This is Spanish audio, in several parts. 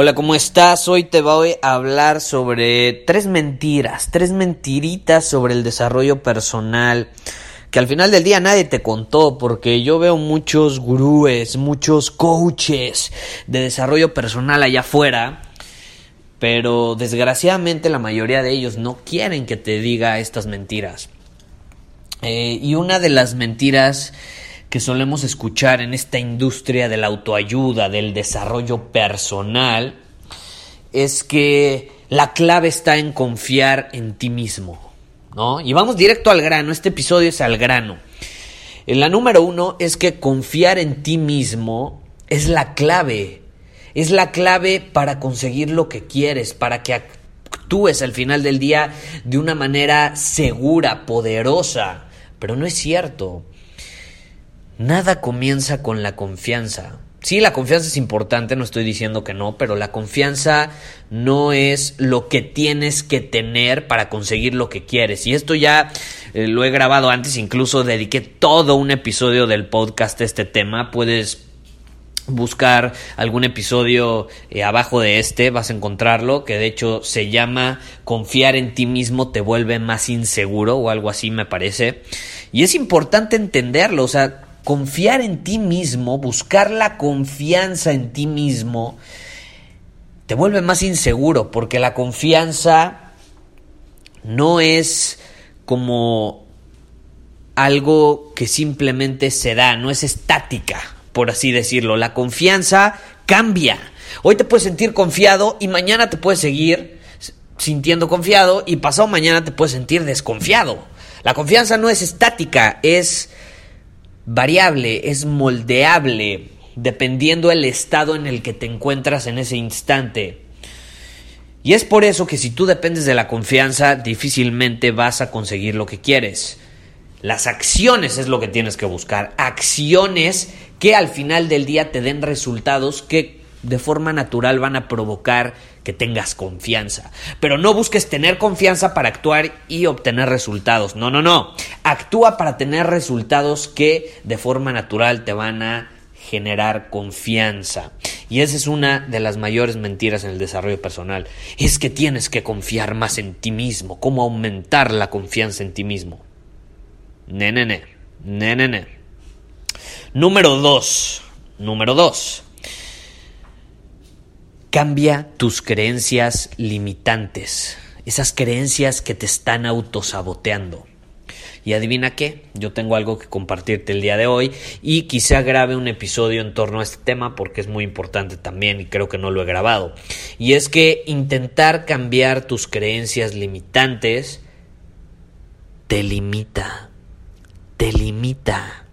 Hola, ¿cómo estás? Hoy te voy a hablar sobre tres mentiras, tres mentiritas sobre el desarrollo personal que al final del día nadie te contó, porque yo veo muchos gurúes, muchos coaches de desarrollo personal allá afuera, pero desgraciadamente la mayoría de ellos no quieren que te diga estas mentiras. Eh, y una de las mentiras que solemos escuchar en esta industria de la autoayuda, del desarrollo personal, es que la clave está en confiar en ti mismo, ¿no? Y vamos directo al grano, este episodio es al grano. La número uno es que confiar en ti mismo es la clave, es la clave para conseguir lo que quieres, para que actúes al final del día de una manera segura, poderosa. Pero no es cierto. Nada comienza con la confianza. Sí, la confianza es importante, no estoy diciendo que no, pero la confianza no es lo que tienes que tener para conseguir lo que quieres. Y esto ya eh, lo he grabado antes, incluso dediqué todo un episodio del podcast a este tema. Puedes buscar algún episodio eh, abajo de este, vas a encontrarlo, que de hecho se llama Confiar en ti mismo te vuelve más inseguro o algo así me parece. Y es importante entenderlo, o sea, confiar en ti mismo, buscar la confianza en ti mismo, te vuelve más inseguro, porque la confianza no es como algo que simplemente se da, no es estática, por así decirlo. La confianza cambia. Hoy te puedes sentir confiado y mañana te puedes seguir sintiendo confiado y pasado mañana te puedes sentir desconfiado. La confianza no es estática, es variable, es moldeable, dependiendo el estado en el que te encuentras en ese instante. Y es por eso que si tú dependes de la confianza, difícilmente vas a conseguir lo que quieres. Las acciones es lo que tienes que buscar. Acciones que al final del día te den resultados que de forma natural van a provocar que tengas confianza. Pero no busques tener confianza para actuar y obtener resultados. No, no, no. Actúa para tener resultados que de forma natural te van a generar confianza. Y esa es una de las mayores mentiras en el desarrollo personal. Es que tienes que confiar más en ti mismo. ¿Cómo aumentar la confianza en ti mismo? Ne, ne. Número dos. Número dos Cambia tus creencias limitantes, esas creencias que te están autosaboteando. Y adivina qué, yo tengo algo que compartirte el día de hoy y quizá grabe un episodio en torno a este tema porque es muy importante también y creo que no lo he grabado. Y es que intentar cambiar tus creencias limitantes te limita, te limita.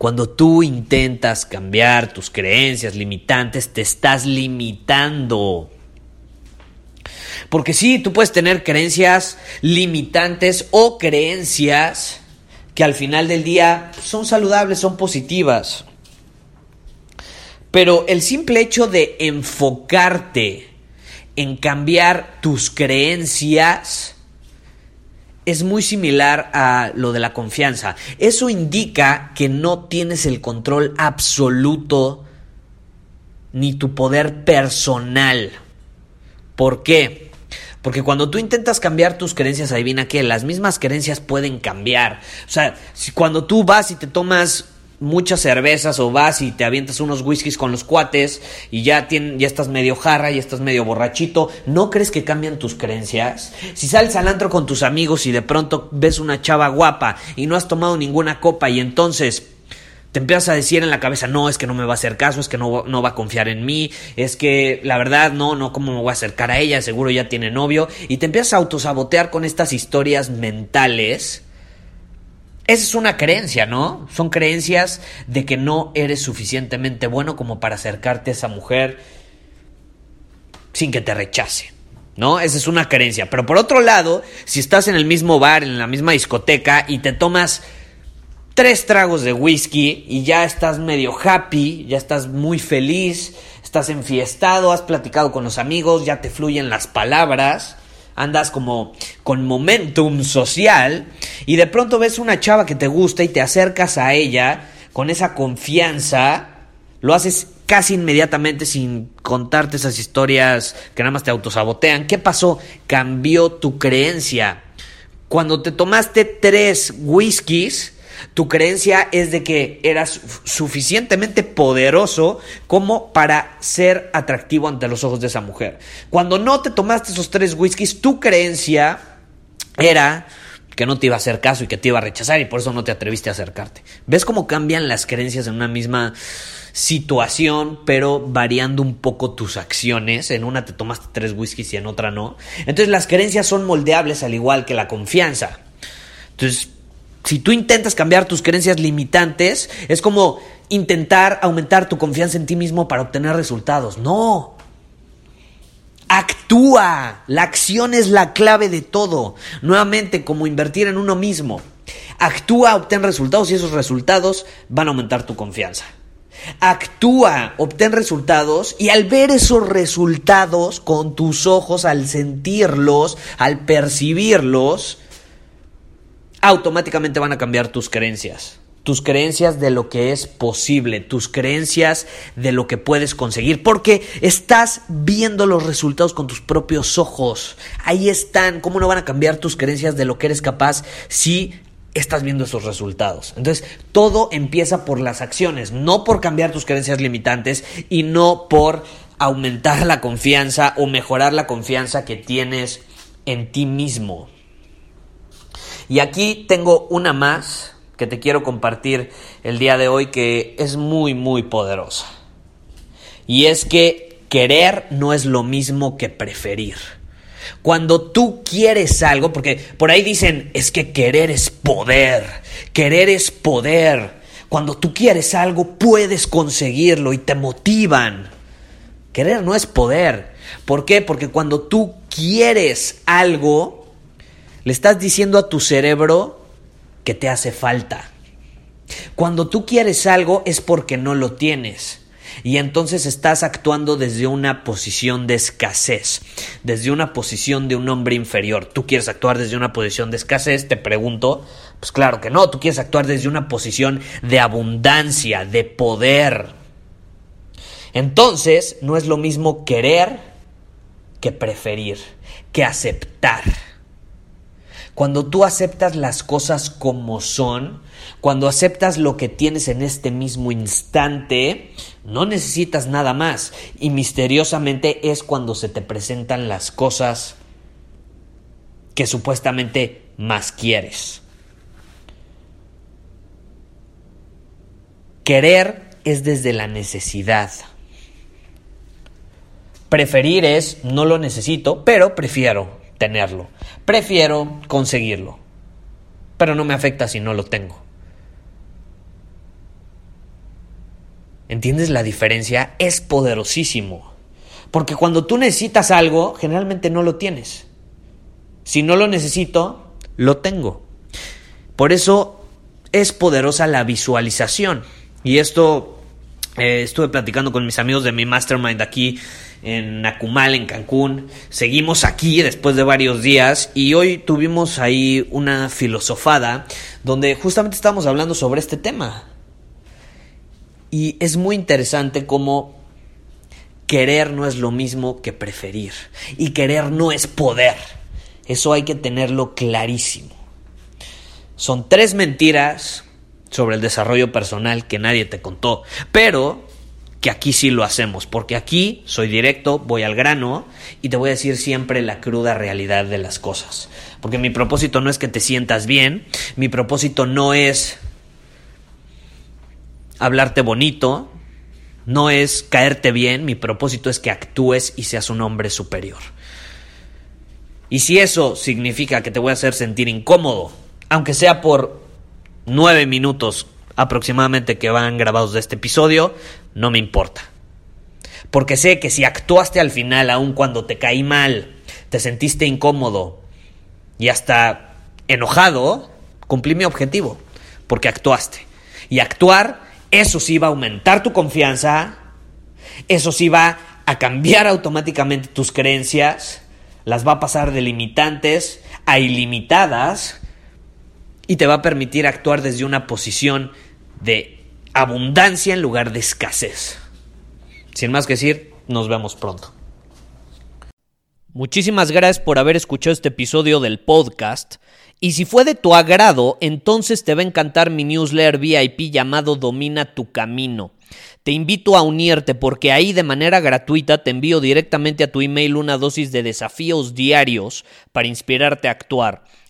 Cuando tú intentas cambiar tus creencias limitantes, te estás limitando. Porque sí, tú puedes tener creencias limitantes o creencias que al final del día son saludables, son positivas. Pero el simple hecho de enfocarte en cambiar tus creencias es muy similar a lo de la confianza. Eso indica que no tienes el control absoluto ni tu poder personal. ¿Por qué? Porque cuando tú intentas cambiar tus creencias, adivina que las mismas creencias pueden cambiar. O sea, si cuando tú vas y te tomas muchas cervezas o vas y te avientas unos whiskies con los cuates y ya, ya estás medio jarra y estás medio borrachito, ¿no crees que cambian tus creencias? Si sales al antro con tus amigos y de pronto ves una chava guapa y no has tomado ninguna copa y entonces te empiezas a decir en la cabeza, no, es que no me va a hacer caso, es que no, no, va a confiar en mí, es que la verdad, no, no, ¿cómo me voy a acercar a ella? Seguro ya tiene novio. Y te empiezas a autosabotear con estas historias mentales esa es una creencia, ¿no? Son creencias de que no eres suficientemente bueno como para acercarte a esa mujer sin que te rechace. ¿No? Esa es una creencia. Pero por otro lado, si estás en el mismo bar, en la misma discoteca y te tomas tres tragos de whisky y ya estás medio happy, ya estás muy feliz, estás enfiestado, has platicado con los amigos, ya te fluyen las palabras, andas como con momentum social y de pronto ves una chava que te gusta y te acercas a ella con esa confianza, lo haces casi inmediatamente sin contarte esas historias que nada más te autosabotean. ¿Qué pasó? Cambió tu creencia. Cuando te tomaste tres whiskies, tu creencia es de que eras suficientemente poderoso como para ser atractivo ante los ojos de esa mujer. Cuando no te tomaste esos tres whiskies, tu creencia era que no te iba a hacer caso y que te iba a rechazar y por eso no te atreviste a acercarte. ¿Ves cómo cambian las creencias en una misma situación, pero variando un poco tus acciones? En una te tomaste tres whiskies y en otra no. Entonces las creencias son moldeables al igual que la confianza. Entonces, si tú intentas cambiar tus creencias limitantes, es como intentar aumentar tu confianza en ti mismo para obtener resultados. No. Actúa. La acción es la clave de todo. Nuevamente, como invertir en uno mismo. Actúa, obtén resultados y esos resultados van a aumentar tu confianza. Actúa, obtén resultados y al ver esos resultados con tus ojos, al sentirlos, al percibirlos, automáticamente van a cambiar tus creencias. Tus creencias de lo que es posible, tus creencias de lo que puedes conseguir, porque estás viendo los resultados con tus propios ojos. Ahí están. ¿Cómo no van a cambiar tus creencias de lo que eres capaz si estás viendo esos resultados. Entonces, todo empieza por las acciones, no por cambiar tus creencias limitantes y no por aumentar la confianza o mejorar la confianza que tienes en ti mismo. Y aquí tengo una más que te quiero compartir el día de hoy que es muy, muy poderosa. Y es que querer no es lo mismo que preferir. Cuando tú quieres algo, porque por ahí dicen, es que querer es poder, querer es poder. Cuando tú quieres algo, puedes conseguirlo y te motivan. Querer no es poder. ¿Por qué? Porque cuando tú quieres algo, le estás diciendo a tu cerebro que te hace falta. Cuando tú quieres algo es porque no lo tienes. Y entonces estás actuando desde una posición de escasez, desde una posición de un hombre inferior. ¿Tú quieres actuar desde una posición de escasez? Te pregunto. Pues claro que no, tú quieres actuar desde una posición de abundancia, de poder. Entonces, no es lo mismo querer que preferir, que aceptar. Cuando tú aceptas las cosas como son, cuando aceptas lo que tienes en este mismo instante, no necesitas nada más. Y misteriosamente es cuando se te presentan las cosas que supuestamente más quieres. Querer es desde la necesidad. Preferir es no lo necesito, pero prefiero tenerlo. Prefiero conseguirlo. Pero no me afecta si no lo tengo. ¿Entiendes la diferencia? Es poderosísimo. Porque cuando tú necesitas algo, generalmente no lo tienes. Si no lo necesito, lo tengo. Por eso es poderosa la visualización. Y esto eh, estuve platicando con mis amigos de mi mastermind aquí en Nacumal, en Cancún. Seguimos aquí después de varios días y hoy tuvimos ahí una filosofada donde justamente estábamos hablando sobre este tema. Y es muy interesante cómo querer no es lo mismo que preferir. Y querer no es poder. Eso hay que tenerlo clarísimo. Son tres mentiras sobre el desarrollo personal que nadie te contó, pero que aquí sí lo hacemos, porque aquí soy directo, voy al grano y te voy a decir siempre la cruda realidad de las cosas. Porque mi propósito no es que te sientas bien, mi propósito no es hablarte bonito, no es caerte bien, mi propósito es que actúes y seas un hombre superior. Y si eso significa que te voy a hacer sentir incómodo, aunque sea por nueve minutos aproximadamente que van grabados de este episodio, no me importa. Porque sé que si actuaste al final, aun cuando te caí mal, te sentiste incómodo y hasta enojado, cumplí mi objetivo, porque actuaste. Y actuar, eso sí va a aumentar tu confianza, eso sí va a cambiar automáticamente tus creencias, las va a pasar de limitantes a ilimitadas y te va a permitir actuar desde una posición de abundancia en lugar de escasez. Sin más que decir, nos vemos pronto. Muchísimas gracias por haber escuchado este episodio del podcast. Y si fue de tu agrado, entonces te va a encantar mi newsletter VIP llamado Domina tu Camino. Te invito a unirte porque ahí de manera gratuita te envío directamente a tu email una dosis de desafíos diarios para inspirarte a actuar.